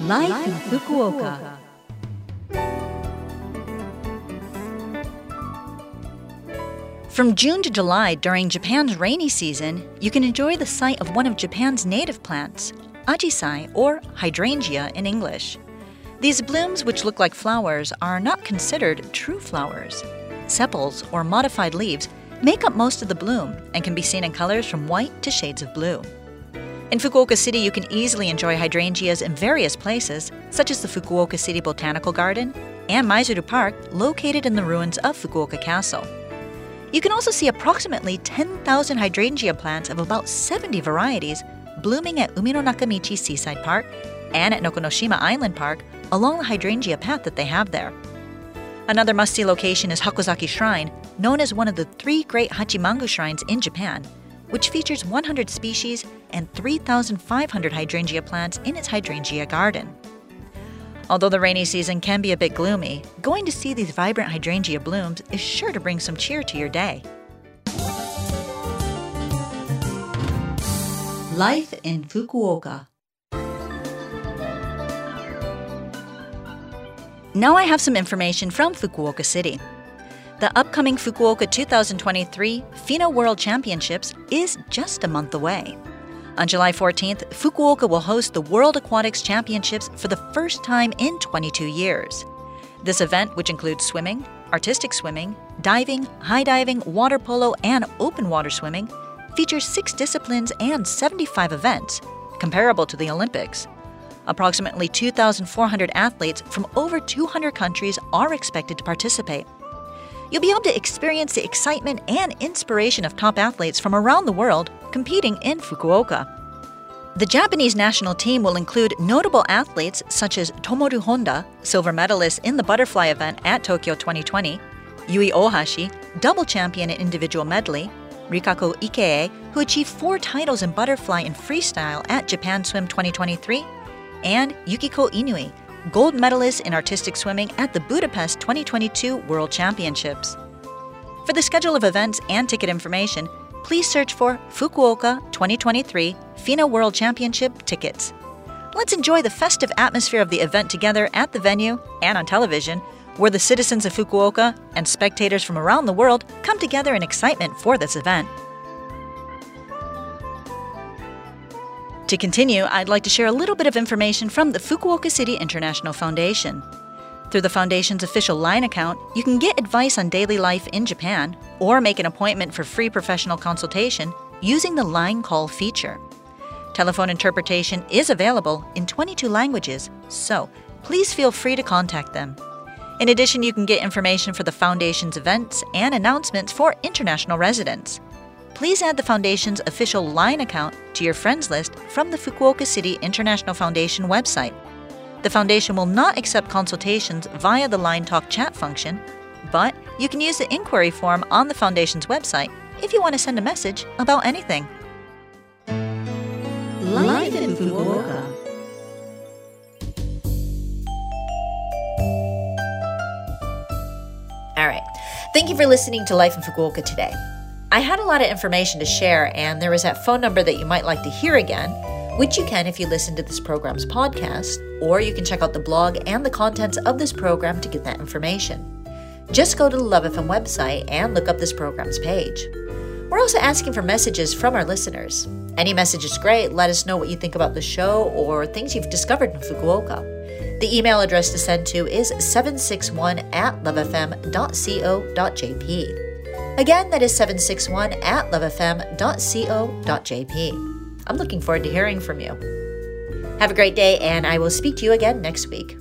Life, in Fukuoka. From June to July, during Japan's rainy season, you can enjoy the sight of one of Japan's native plants, ajisai, or hydrangea in English. These blooms, which look like flowers, are not considered true flowers. Sepals, or modified leaves, make up most of the bloom and can be seen in colors from white to shades of blue. In Fukuoka City, you can easily enjoy hydrangeas in various places, such as the Fukuoka City Botanical Garden and Maizuru Park, located in the ruins of Fukuoka Castle. You can also see approximately 10,000 hydrangea plants of about 70 varieties blooming at Umino Nakamichi Seaside Park and at Nokonoshima Island Park along the hydrangea path that they have there. Another must see location is Hakozaki Shrine, known as one of the three great Hachimangu shrines in Japan, which features 100 species and 3,500 hydrangea plants in its hydrangea garden. Although the rainy season can be a bit gloomy, going to see these vibrant hydrangea blooms is sure to bring some cheer to your day. Life in Fukuoka. Now I have some information from Fukuoka City. The upcoming Fukuoka 2023 FINA World Championships is just a month away. On July 14th, Fukuoka will host the World Aquatics Championships for the first time in 22 years. This event, which includes swimming, artistic swimming, diving, high diving, water polo, and open water swimming, features six disciplines and 75 events, comparable to the Olympics. Approximately 2,400 athletes from over 200 countries are expected to participate. You'll be able to experience the excitement and inspiration of top athletes from around the world competing in Fukuoka. The Japanese national team will include notable athletes such as Tomoru Honda, silver medalist in the butterfly event at Tokyo 2020, Yui Ohashi, double champion in individual medley, Rikako Ikee, who achieved four titles in butterfly and freestyle at Japan Swim 2023, and Yukiko Inui, gold medalist in artistic swimming at the Budapest 2022 World Championships. For the schedule of events and ticket information, please search for Fukuoka 2023 FINA World Championship tickets. Let's enjoy the festive atmosphere of the event together at the venue and on television, where the citizens of Fukuoka and spectators from around the world come together in excitement for this event. To continue, I'd like to share a little bit of information from the Fukuoka City International Foundation. Through the Foundation's official LINE account, you can get advice on daily life in Japan or make an appointment for free professional consultation using the LINE call feature. Telephone interpretation is available in 22 languages, so please feel free to contact them. In addition, you can get information for the Foundation's events and announcements for international residents please add the Foundation's official LINE account to your friends list from the Fukuoka City International Foundation website. The Foundation will not accept consultations via the LINE Talk chat function, but you can use the inquiry form on the Foundation's website if you want to send a message about anything. Life in Fukuoka. All right. Thank you for listening to Life in Fukuoka today. I had a lot of information to share, and there is that phone number that you might like to hear again, which you can if you listen to this program's podcast, or you can check out the blog and the contents of this program to get that information. Just go to the Love FM website and look up this program's page. We're also asking for messages from our listeners. Any message is great. Let us know what you think about the show or things you've discovered in Fukuoka. The email address to send to is 761 at lovefm.co.jp. Again, that is 761 at lovefm.co.jp. I'm looking forward to hearing from you. Have a great day, and I will speak to you again next week.